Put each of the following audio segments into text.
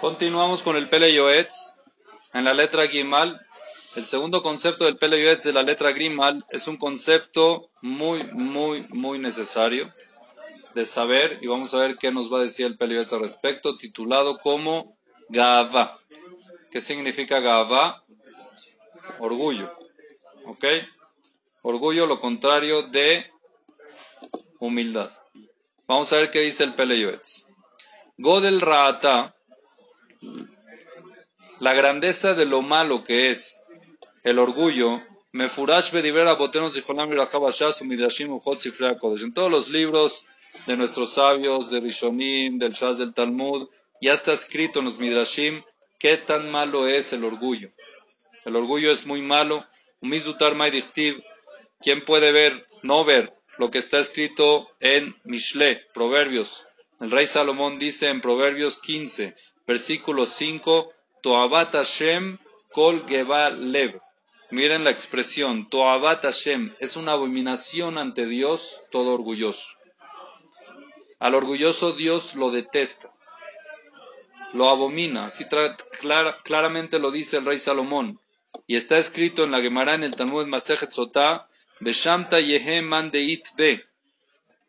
Continuamos con el Pele Yoetz en la letra Gimal. El segundo concepto del Pele de la letra Gimal es un concepto muy, muy, muy necesario de saber y vamos a ver qué nos va a decir el Pele al respecto, titulado como Gava. ¿Qué significa Gava? Orgullo. ¿Ok? Orgullo, lo contrario de humildad. Vamos a ver qué dice el Pele Yoetz. Godel Raata la grandeza de lo malo que es el orgullo, Mefurash Bedibera Botenos y Midrashim En todos los libros de nuestros sabios, de Rishonim, del Shaz del Talmud, ya está escrito en los Midrashim qué tan malo es el orgullo. El orgullo es muy malo. ¿Quién puede ver, no ver lo que está escrito en Mishle, Proverbios? El rey Salomón dice en Proverbios 15, versículo 5, Toabat Hashem kol lev. Miren la expresión, Toabat Hashem, es una abominación ante Dios todo orgulloso. Al orgulloso Dios lo detesta, lo abomina, así claramente lo dice el rey Salomón. Y está escrito en la Gemara en el Talmud Masejet Sotah, Beshamta Yehem Be,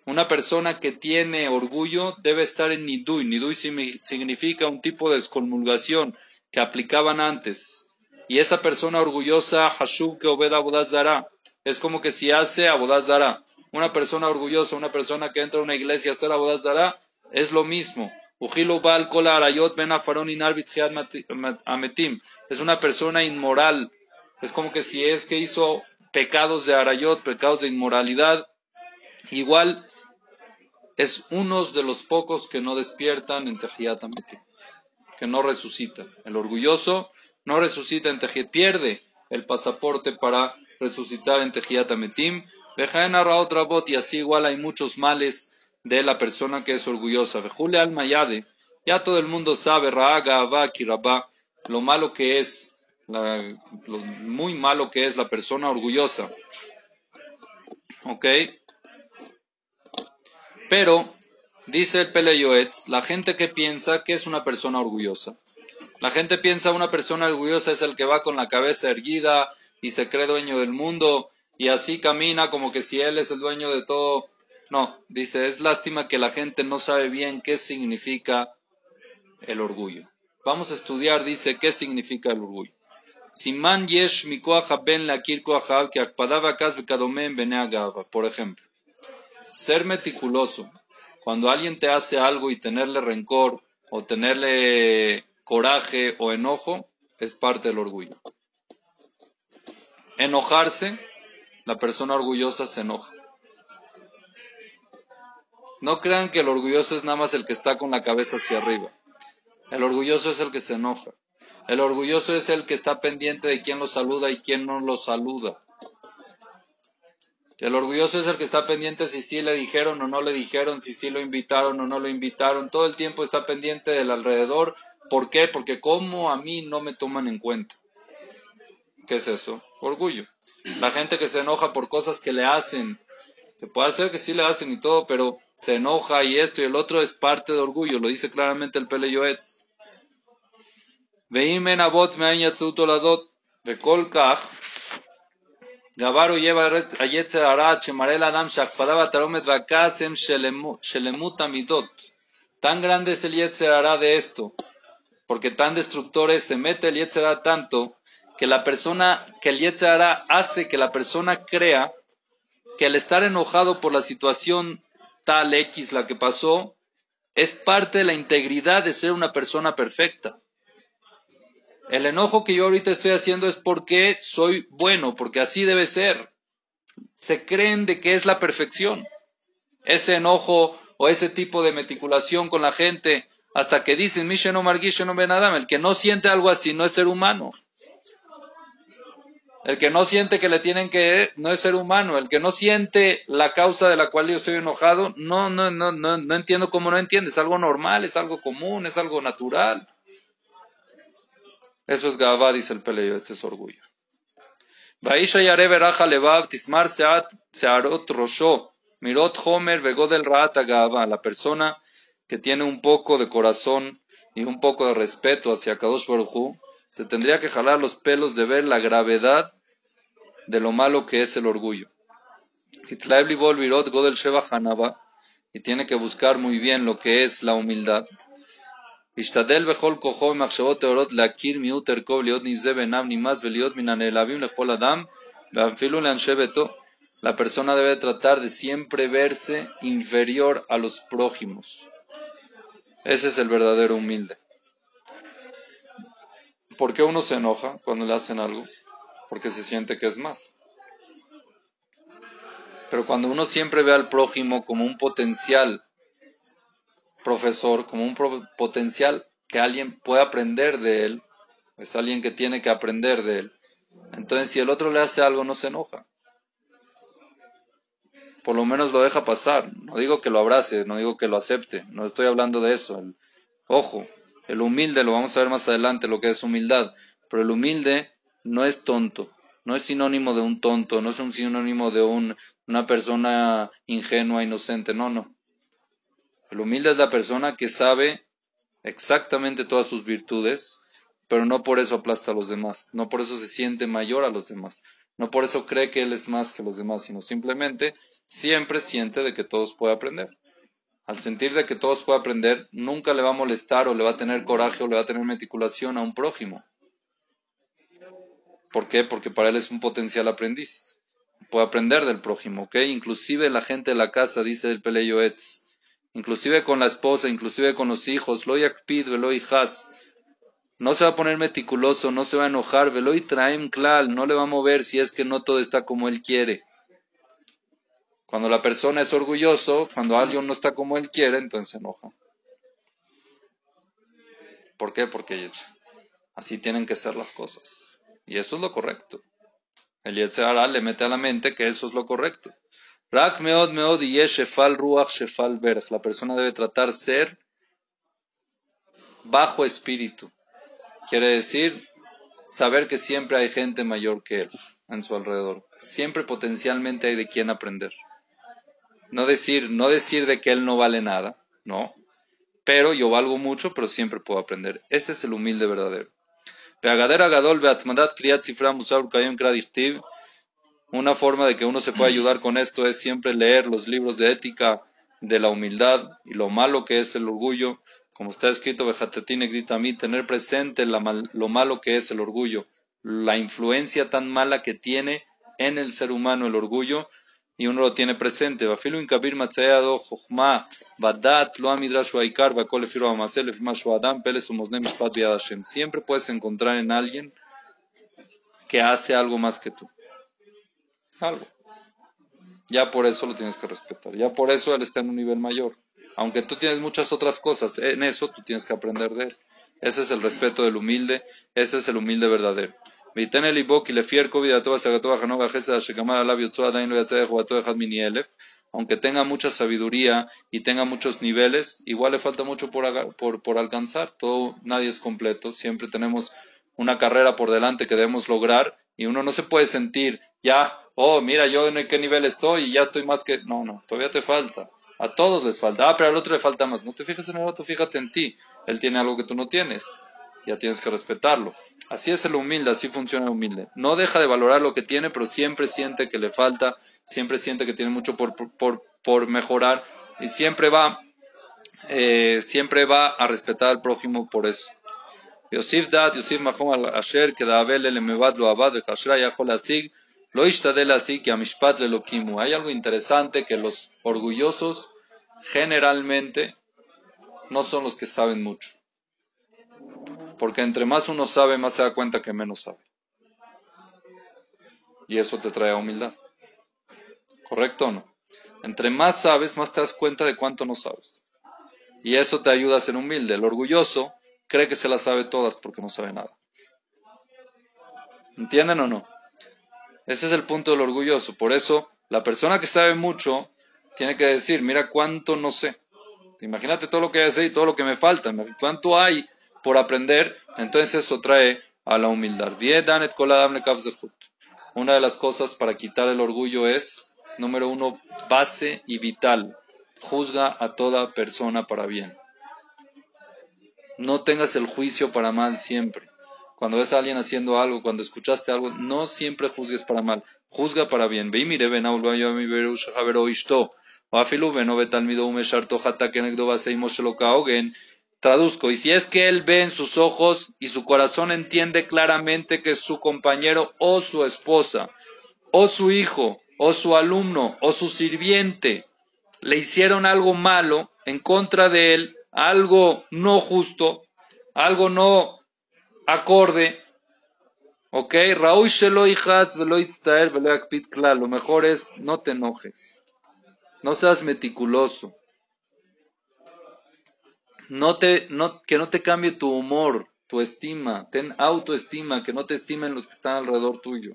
una persona que tiene orgullo debe estar en nidui. Nidui significa un tipo de excomulgación que aplicaban antes. Y esa persona orgullosa, Hashub que obeda Abodazara, es como que si hace Abodazara. Una persona orgullosa, una persona que entra a una iglesia a hacer Abodazara, es lo mismo. Es una persona inmoral. Es como que si es que hizo pecados de arayot, pecados de inmoralidad, igual es uno de los pocos que no despiertan en Tehiyat que no resucita. El orgulloso no resucita en Tehiyat, pierde el pasaporte para resucitar en Tehiyat Ametim. otra bot y así igual hay muchos males de la persona que es orgullosa. Vejule al Mayade, ya todo el mundo sabe, Raaga, Rabá, lo malo que es, lo muy malo que es la persona orgullosa. ¿Ok? Pero, dice el Peleyoetz, la gente que piensa que es una persona orgullosa. La gente piensa una persona orgullosa es el que va con la cabeza erguida y se cree dueño del mundo y así camina como que si él es el dueño de todo. No, dice, es lástima que la gente no sabe bien qué significa el orgullo. Vamos a estudiar, dice, qué significa el orgullo. Siman yesh ben la que Por ejemplo, ser meticuloso. Cuando alguien te hace algo y tenerle rencor o tenerle coraje o enojo, es parte del orgullo. Enojarse, la persona orgullosa se enoja. No crean que el orgulloso es nada más el que está con la cabeza hacia arriba. El orgulloso es el que se enoja. El orgulloso es el que está pendiente de quién lo saluda y quién no lo saluda. El orgulloso es el que está pendiente si sí le dijeron o no le dijeron, si sí lo invitaron o no lo invitaron. Todo el tiempo está pendiente del alrededor. ¿Por qué? Porque como a mí no me toman en cuenta. ¿Qué es eso? Orgullo. La gente que se enoja por cosas que le hacen. Se puede hacer que sí le hacen y todo, pero se enoja y esto y el otro es parte de orgullo. Lo dice claramente el Pele Yoetz. Me Gabaro lleva a Yetzer Chemarel Adam Shakpadaba Taromet Vakasem Shelemut Amidot. Tan grande es el Yetzer de esto, porque tan destructor es, se mete el Yetzer tanto, que la persona, que el Yetzer hace que la persona crea que al estar enojado por la situación tal X la que pasó, es parte de la integridad de ser una persona perfecta. El enojo que yo ahorita estoy haciendo es porque soy bueno, porque así debe ser. Se creen de que es la perfección. Ese enojo o ese tipo de meticulación con la gente, hasta que dicen, no no el que no siente algo así no es ser humano. El que no siente que le tienen que no es ser humano. El que no siente la causa de la cual yo estoy enojado, no, no, no, no, no entiendo cómo no entiende. Es algo normal, es algo común, es algo natural. Eso es Gavá, dice el Peleyo, este es orgullo. Vaisha yare veraja levav tismar seat searot rosho mirot homer begodel raata Gavá, la persona que tiene un poco de corazón y un poco de respeto hacia Kadosh Baruj se tendría que jalar los pelos de ver la gravedad de lo malo que es el orgullo. Y tiene que buscar muy bien lo que es la humildad. La persona debe tratar de siempre verse inferior a los prójimos. Ese es el verdadero humilde. ¿Por qué uno se enoja cuando le hacen algo? Porque se siente que es más. Pero cuando uno siempre ve al prójimo como un potencial profesor, como un potencial que alguien puede aprender de él, es alguien que tiene que aprender de él. Entonces, si el otro le hace algo, no se enoja. Por lo menos lo deja pasar. No digo que lo abrace, no digo que lo acepte. No estoy hablando de eso. ojo, el humilde, lo vamos a ver más adelante, lo que es humildad. Pero el humilde no es tonto. No es sinónimo de un tonto, no es un sinónimo de un, una persona ingenua, inocente. No, no. El humilde es la persona que sabe exactamente todas sus virtudes, pero no por eso aplasta a los demás, no por eso se siente mayor a los demás, no por eso cree que él es más que los demás, sino simplemente siempre siente de que todos pueden aprender. Al sentir de que todos pueden aprender, nunca le va a molestar o le va a tener coraje o le va a tener meticulación a un prójimo. ¿Por qué? Porque para él es un potencial aprendiz. Puede aprender del prójimo, ¿ok? Inclusive la gente de la casa, dice el Peleyo Etz, inclusive con la esposa, inclusive con los hijos, lo yakpid, velo has. No se va a poner meticuloso, no se va a enojar, velo traem klal, no le va a mover si es que no todo está como él quiere. Cuando la persona es orgulloso, cuando alguien no está como él quiere, entonces se enoja. ¿Por qué? Porque así tienen que ser las cosas. Y eso es lo correcto. El Yetzirah le mete a la mente que eso es lo correcto. Rak meod meod ruach. La persona debe tratar ser bajo espíritu. Quiere decir saber que siempre hay gente mayor que él en su alrededor. Siempre potencialmente hay de quien aprender. No decir, no decir de que él no vale nada, no. Pero yo valgo mucho, pero siempre puedo aprender. Ese es el humilde verdadero. Una forma de que uno se pueda ayudar con esto es siempre leer los libros de ética de la humildad y lo malo que es el orgullo. Como está escrito, a mí, tener presente lo malo que es el orgullo, la influencia tan mala que tiene en el ser humano el orgullo, y uno lo tiene presente. Siempre puedes encontrar en alguien que hace algo más que tú algo. Ya por eso lo tienes que respetar. Ya por eso él está en un nivel mayor. Aunque tú tienes muchas otras cosas, en eso tú tienes que aprender de él. Ese es el respeto del humilde, ese es el humilde verdadero. Aunque tenga mucha sabiduría y tenga muchos niveles, igual le falta mucho por, por, por alcanzar. Todo, nadie es completo. Siempre tenemos una carrera por delante que debemos lograr y uno no se puede sentir ya oh, mira, yo en qué nivel estoy y ya estoy más que... No, no, todavía te falta. A todos les falta. Ah, pero al otro le falta más. No te fijes en el otro, fíjate en ti. Él tiene algo que tú no tienes. Ya tienes que respetarlo. Así es el humilde, así funciona el humilde. No deja de valorar lo que tiene, pero siempre siente que le falta, siempre siente que tiene mucho por, por, por mejorar y siempre va, eh, siempre va a respetar al prójimo por eso. Mahom Asher, que da Abel, el Mevad, lo Abad, el Kashra, Yahol Asig, lo ishtadel así que amishpat le lokimu. Hay algo interesante que los orgullosos generalmente no son los que saben mucho. Porque entre más uno sabe, más se da cuenta que menos sabe. Y eso te trae humildad. ¿Correcto o no? Entre más sabes, más te das cuenta de cuánto no sabes. Y eso te ayuda a ser humilde. El orgulloso cree que se las sabe todas porque no sabe nada. ¿Entienden o no? Ese es el punto del orgulloso. Por eso, la persona que sabe mucho tiene que decir, mira cuánto no sé. Imagínate todo lo que hay y todo lo que me falta. ¿Cuánto hay por aprender? Entonces eso trae a la humildad. Una de las cosas para quitar el orgullo es, número uno, base y vital. Juzga a toda persona para bien. No tengas el juicio para mal siempre. Cuando ves a alguien haciendo algo, cuando escuchaste algo, no siempre juzgues para mal, juzga para bien. Ve mire ven Traduzco, y si es que él ve en sus ojos y su corazón entiende claramente que su compañero o su esposa, o su hijo, o su alumno, o su sirviente, le hicieron algo malo en contra de él, algo no justo, algo no acorde, ok, Raúl Shelo hijas lo mejor es no te enojes, no seas meticuloso, no te, no, que no te cambie tu humor, tu estima, ten autoestima, que no te estimen los que están alrededor tuyo.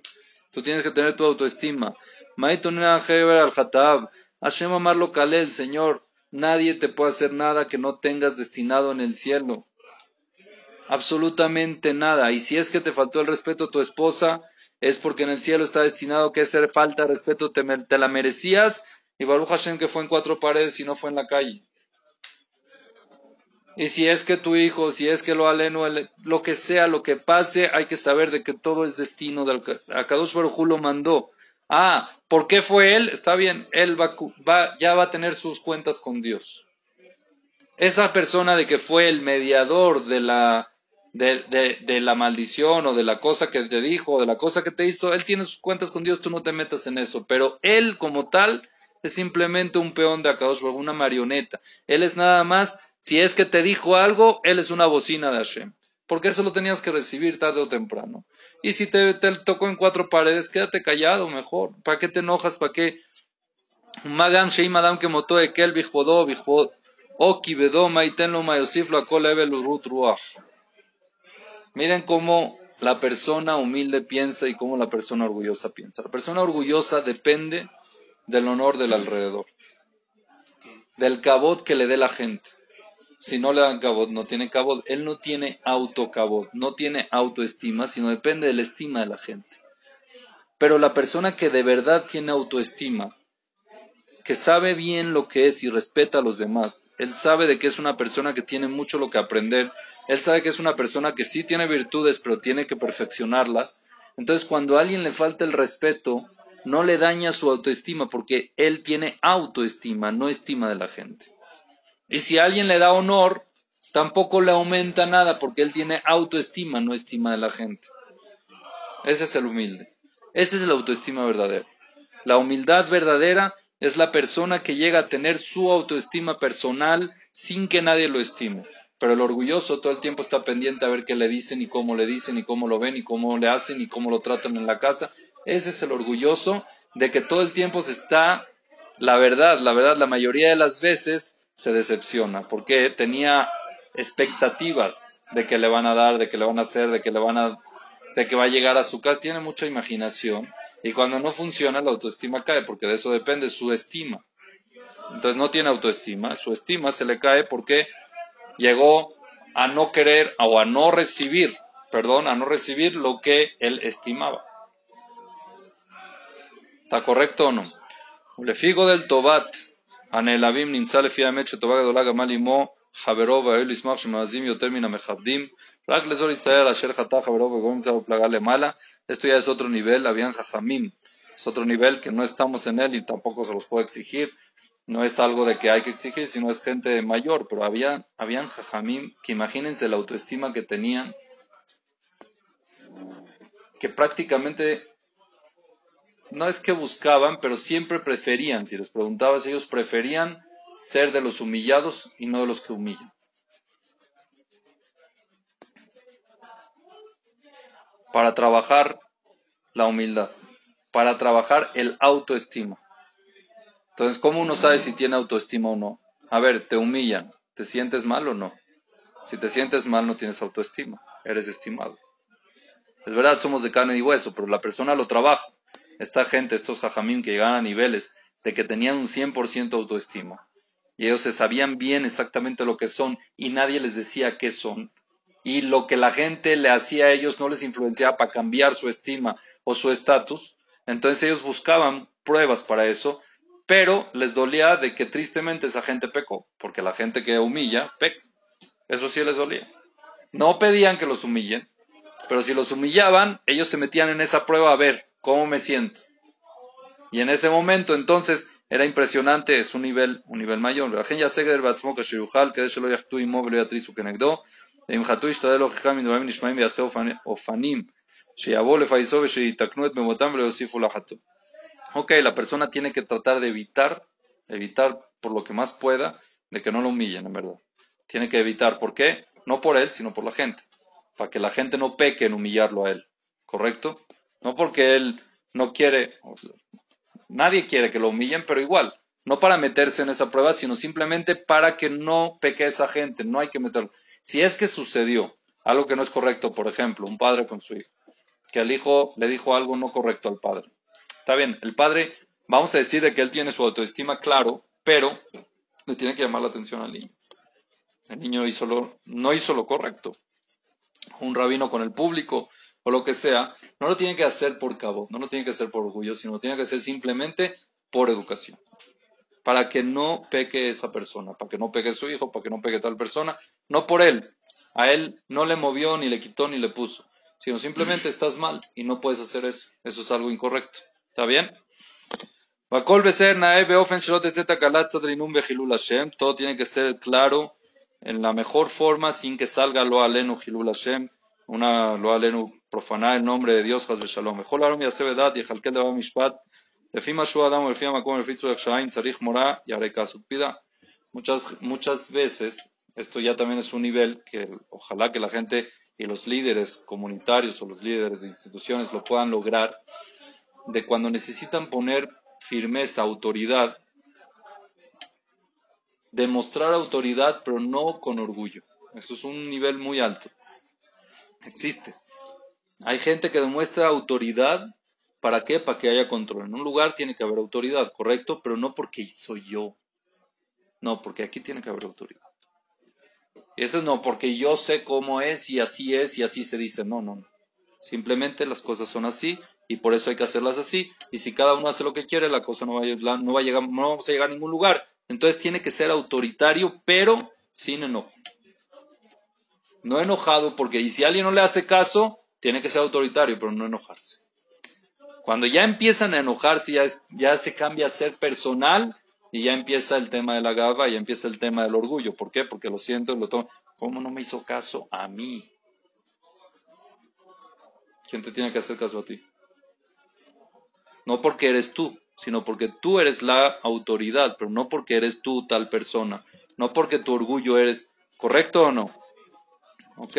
Tú tienes que tener tu autoestima. al Hashem amarlo Kalel, Señor, nadie te puede hacer nada que no tengas destinado en el cielo. Absolutamente nada. Y si es que te faltó el respeto a tu esposa, es porque en el cielo está destinado que esa falta de respeto te, la merecías. Y Baruch Hashem que fue en cuatro paredes y no fue en la calle. Y si es que tu hijo, si es que lo aleno, lo que sea, lo que pase, hay que saber de que todo es destino. Del, Akadosh Baruj lo mandó. Ah, ¿por qué fue él? Está bien, él va, ya va a tener sus cuentas con Dios. Esa persona de que fue el mediador de la, de, de, de, la maldición o de la cosa que te dijo o de la cosa que te hizo, él tiene sus cuentas con Dios, tú no te metas en eso. Pero él como tal es simplemente un peón de Akadosh una marioneta. Él es nada más si es que te dijo algo, él es una bocina de Hashem. Porque eso lo tenías que recibir tarde o temprano. Y si te, tocó en cuatro paredes, quédate callado mejor. ¿Para qué te enojas? ¿Para qué? Magam Madam que moto ekel oki Miren cómo la persona humilde piensa y cómo la persona orgullosa piensa. La persona orgullosa depende del honor del alrededor, del cabot que le dé la gente si no le dan cabot, no tiene cabot. Él no tiene autocabot, no tiene autoestima, sino depende de la estima de la gente. Pero la persona que de verdad tiene autoestima, que sabe bien lo que es y respeta a los demás, él sabe de que es una persona que tiene mucho lo que aprender, él sabe que es una persona que sí tiene virtudes, pero tiene que perfeccionarlas. Entonces, cuando a alguien le falta el respeto, no le daña su autoestima, porque él tiene autoestima, no estima de la gente. Y si alguien le da honor, tampoco le aumenta nada porque él tiene autoestima, no estima de la gente. Ese es el humilde. Esa es la autoestima verdadera. La humildad verdadera es la persona que llega a tener su autoestima personal sin que nadie lo estime. Pero el orgulloso todo el tiempo está pendiente a ver qué le dicen y cómo le dicen y cómo lo ven y cómo le hacen y cómo lo tratan en la casa. Ese es el orgulloso de que todo el tiempo se está, la verdad, la verdad, la mayoría de las veces se decepciona porque tenía expectativas de que le van a dar, de que le van a hacer, de que le van a de que va a llegar a su casa, tiene mucha imaginación y cuando no funciona la autoestima cae porque de eso depende su estima. Entonces no tiene autoestima, su estima se le cae porque llegó a no querer o a no recibir, perdón, a no recibir lo que él estimaba. ¿Está correcto o no? Le figo del Tobat, הנעלבים נמצא לפי האמת שטובה גדולה גמל עמו חברו והיו לשמוח שמעזים יותר מן המכבדים רק לזו להצטער אשר חטא חברו וגורם נמצא בפלגה למעלה esto ya es otro nivel, habían jajamim es otro nivel que no estamos en él y tampoco se los puedo exigir no es algo de que hay que exigir, sino es gente mayor, pero había, habían jajamim que imagínense la autoestima que tenían, que prácticamente no es que buscaban, pero siempre preferían, si les preguntabas, ellos preferían ser de los humillados y no de los que humillan. Para trabajar la humildad, para trabajar el autoestima. Entonces, ¿cómo uno sabe si tiene autoestima o no? A ver, te humillan, ¿te sientes mal o no? Si te sientes mal, no tienes autoestima, eres estimado. Es verdad, somos de carne y hueso, pero la persona lo trabaja esta gente, estos jajamim que llegaban a niveles de que tenían un 100% autoestima. Y ellos se sabían bien exactamente lo que son y nadie les decía qué son. Y lo que la gente le hacía a ellos no les influenciaba para cambiar su estima o su estatus. Entonces ellos buscaban pruebas para eso, pero les dolía de que tristemente esa gente pecó, porque la gente que humilla peca. Eso sí les dolía. no pedían que los humillen, pero si los humillaban, ellos se metían en esa prueba a ver cómo me siento. Y en ese momento, entonces, era impresionante, es un nivel, un nivel mayor. Ok, la persona tiene que tratar de evitar, evitar por lo que más pueda, de que no lo humillen, en verdad. Tiene que evitar, ¿por qué? No por él, sino por la gente. Para que la gente no peque en humillarlo a él. ¿Correcto? No porque él no quiere, nadie quiere que lo humillen, pero igual, no para meterse en esa prueba, sino simplemente para que no peque esa gente, no hay que meterlo. Si es que sucedió algo que no es correcto, por ejemplo, un padre con su hijo, que el hijo le dijo algo no correcto al padre. Está bien, el padre, vamos a decir de que él tiene su autoestima claro, pero le tiene que llamar la atención al niño. El niño hizo lo, no hizo lo correcto. Un rabino con el público o lo que sea, no lo tiene que hacer por cabo, no lo tiene que hacer por orgullo, sino lo tiene que hacer simplemente por educación. Para que no peque esa persona, para que no peque su hijo, para que no peque tal persona, no por él. A él no le movió, ni le quitó, ni le puso, sino simplemente estás mal y no puedes hacer eso. Eso es algo incorrecto. ¿Está bien? Todo tiene que ser claro en la mejor forma sin que salga lo alenu Hilul una lo alenu profanar el nombre de Dios, Haz Shalom. Mejor arom y asevedat y jalkel de mishpat, lefima shu adam, lefima makom, lefitzu yakshaim, tzarich mora y arekas. Pida muchas, muchas veces, esto ya también es un nivel que ojalá que la gente y los líderes comunitarios o los líderes de instituciones lo puedan lograr, de cuando necesitan poner firmeza, autoridad, demostrar autoridad, pero no con orgullo. Eso es un nivel muy alto. Existe. Hay gente que demuestra autoridad. ¿Para qué? Para que haya control. En un lugar tiene que haber autoridad, correcto, pero no porque soy yo. No, porque aquí tiene que haber autoridad. Eso no, porque yo sé cómo es y así es y así se dice. No, no, no. Simplemente las cosas son así y por eso hay que hacerlas así. Y si cada uno hace lo que quiere, la cosa no va a, no va a llegar, no vamos a llegar a ningún lugar. Entonces tiene que ser autoritario, pero sin enojo. No enojado, porque y si alguien no le hace caso, tiene que ser autoritario, pero no enojarse. Cuando ya empiezan a enojarse, ya, ya se cambia a ser personal y ya empieza el tema de la gaba, ya empieza el tema del orgullo. ¿Por qué? Porque lo siento, lo tomo. ¿Cómo no me hizo caso a mí? ¿Quién te tiene que hacer caso a ti? No porque eres tú, sino porque tú eres la autoridad, pero no porque eres tú tal persona, no porque tu orgullo eres, ¿correcto o no? ¿Ok?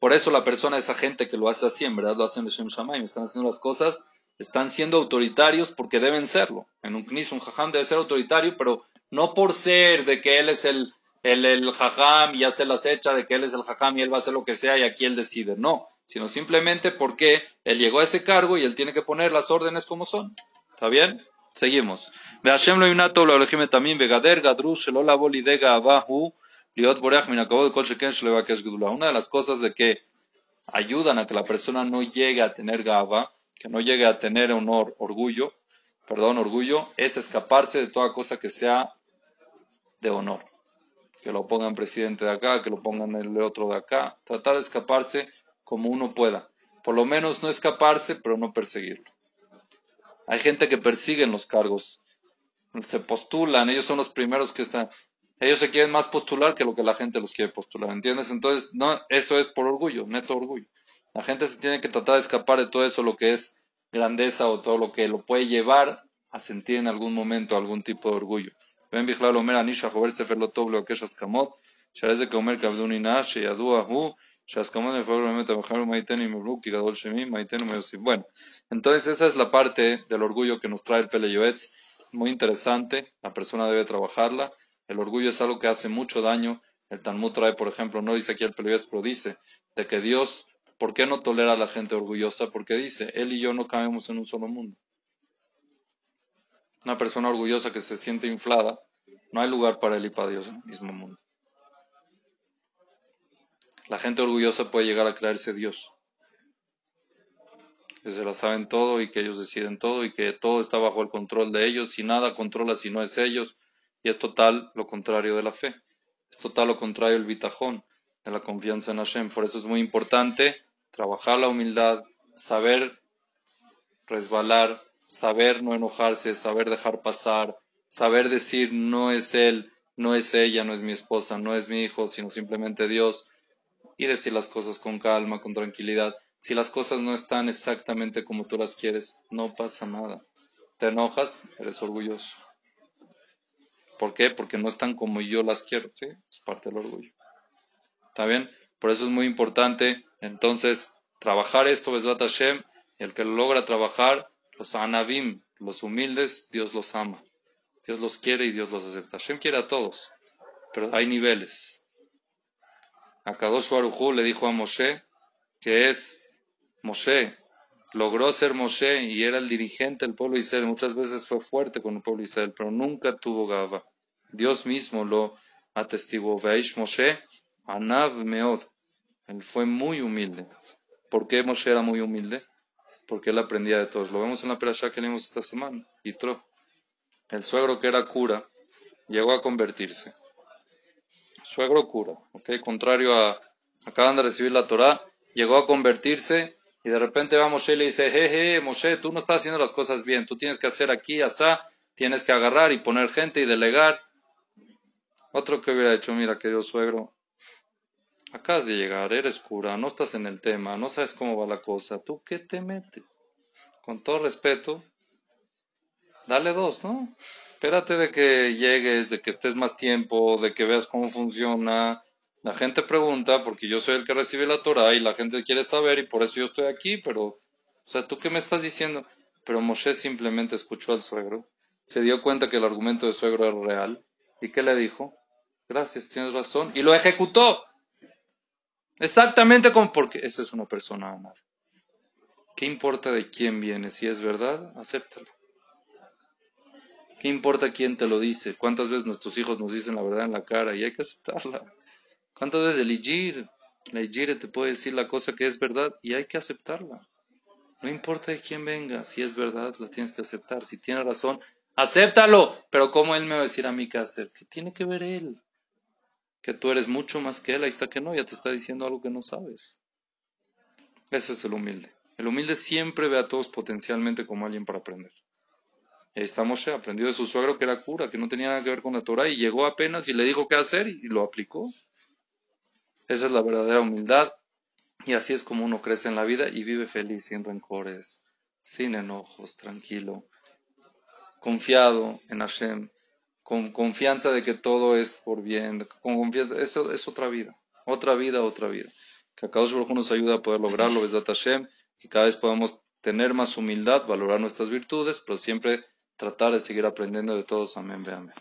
Por eso la persona, esa gente que lo hace así, en verdad lo hacen Shem Shamayim, están haciendo las cosas, están siendo autoritarios porque deben serlo. En un knis, un jajam debe ser autoritario, pero no por ser de que él es el, el, el jajam y hace las hechas, de que él es el jajam y él va a hacer lo que sea y aquí él decide. No, sino simplemente porque él llegó a ese cargo y él tiene que poner las órdenes como son. ¿Está bien? Seguimos. Una de las cosas de que ayudan a que la persona no llegue a tener gaba, que no llegue a tener honor, orgullo, perdón, orgullo, es escaparse de toda cosa que sea de honor. Que lo pongan presidente de acá, que lo pongan el otro de acá. Tratar de escaparse como uno pueda. Por lo menos no escaparse, pero no perseguirlo. Hay gente que persiguen los cargos, se postulan, ellos son los primeros que están, ellos se quieren más postular que lo que la gente los quiere postular, ¿entiendes? Entonces, no, eso es por orgullo, neto orgullo. La gente se tiene que tratar de escapar de todo eso, lo que es grandeza o todo lo que lo puede llevar a sentir en algún momento algún tipo de orgullo. Ven, Omer, Anisha, Jover, Hu, Bueno, entonces esa es la parte del orgullo que nos trae el Peleyoetz. Muy interesante, la persona debe trabajarla el orgullo es algo que hace mucho daño, el Talmud trae, por ejemplo, no dice aquí el Pele Yoetz, pero dice de que Dios, ¿por qué no tolera a la gente orgullosa? Porque dice, Él y yo no cabemos en un solo mundo. Una persona orgullosa que se siente inflada, no hay lugar para él y para Dios en el mismo mundo. La gente orgullosa puede llegar a creerse Dios que se la saben todo y que ellos deciden todo y que todo está bajo el control de ellos y nada controla si no es ellos. Y es total lo contrario de la fe. Es total lo contrario del bitajón. de la confianza en Hashem. Por eso es muy importante trabajar la humildad, saber resbalar, saber no enojarse, saber dejar pasar, saber decir no es él, no es ella, no es mi esposa, no es mi hijo, sino simplemente Dios, y decir las cosas con calma, con tranquilidad. Si las cosas no están exactamente como tú las quieres, no pasa nada. Te enojas, eres orgulloso. ¿Por qué? Porque no están como yo las quiero, ¿sí? Es parte del orgullo. ¿Está bien? Por eso es muy importante, entonces, trabajar esto, Besbat Hashem, y el que lo logra trabajar, los anavim, los humildes, Dios los ama. Dios los quiere y Dios los acepta. Hashem quiere a todos, pero hay niveles. A Kadosh le dijo a Moshe que es Moshe, logró ser Moshe y era el dirigente del pueblo de Israel. Muchas veces fue fuerte con el pueblo de Israel, pero nunca tuvo Gaba. Dios mismo lo atestiguó. Veis Moshe, Anav Meod. Él fue muy humilde. ¿Por qué Moshe era muy humilde? Porque él aprendía de todos. Lo vemos en la perashá que leímos esta semana. Yitro. El suegro que era cura llegó a convertirse. Suegro cura, ¿ok? Contrario a acaban de recibir la Torah, llegó a convertirse y de repente va Moshe y le dice, jeje, Moshe, tú no estás haciendo las cosas bien, tú tienes que hacer aquí, asá, tienes que agarrar y poner gente y delegar. Otro que hubiera dicho, mira, querido suegro, acabas de llegar, eres cura, no estás en el tema, no sabes cómo va la cosa, ¿tú qué te metes? Con todo respeto, dale dos, ¿no? Espérate de que llegues, de que estés más tiempo, de que veas cómo funciona, la gente pregunta porque yo soy el que recibe la Torah y la gente quiere saber y por eso yo estoy aquí, pero, o sea, ¿tú qué me estás diciendo? Pero Moshe simplemente escuchó al suegro, se dio cuenta que el argumento del suegro era real y ¿qué le dijo? Gracias, tienes razón y lo ejecutó. Exactamente como porque esa es una persona amar. ¿Qué importa de quién viene? Si es verdad, acéptalo. ¿Qué importa quién te lo dice? ¿Cuántas veces nuestros hijos nos dicen la verdad en la cara y hay que aceptarla? ¿Cuántas veces el Ijir, la Ijir te puede decir la cosa que es verdad y hay que aceptarla? No importa de quién venga, si es verdad, la tienes que aceptar. Si tiene razón, acéptalo. Pero ¿cómo él me va a decir a mí qué hacer? ¿Qué tiene que ver él? Que tú eres mucho más que él, ahí está que no, ya te está diciendo algo que no sabes. Ese es el humilde. El humilde siempre ve a todos potencialmente como alguien para aprender. Ahí está Moshe, aprendió de su suegro que era cura, que no tenía nada que ver con la Torah, y llegó apenas y le dijo qué hacer y lo aplicó. Esa es la verdadera humildad. Y así es como uno crece en la vida y vive feliz, sin rencores, sin enojos, tranquilo, confiado en Hashem, con confianza de que todo es por bien, con confianza. Eso es otra vida, otra vida, otra vida. Que a cada uno nos ayuda a poder lograrlo, Besdat Hashem, que cada vez podamos tener más humildad, valorar nuestras virtudes, pero siempre tratar de seguir aprendiendo de todos. Amén, amén.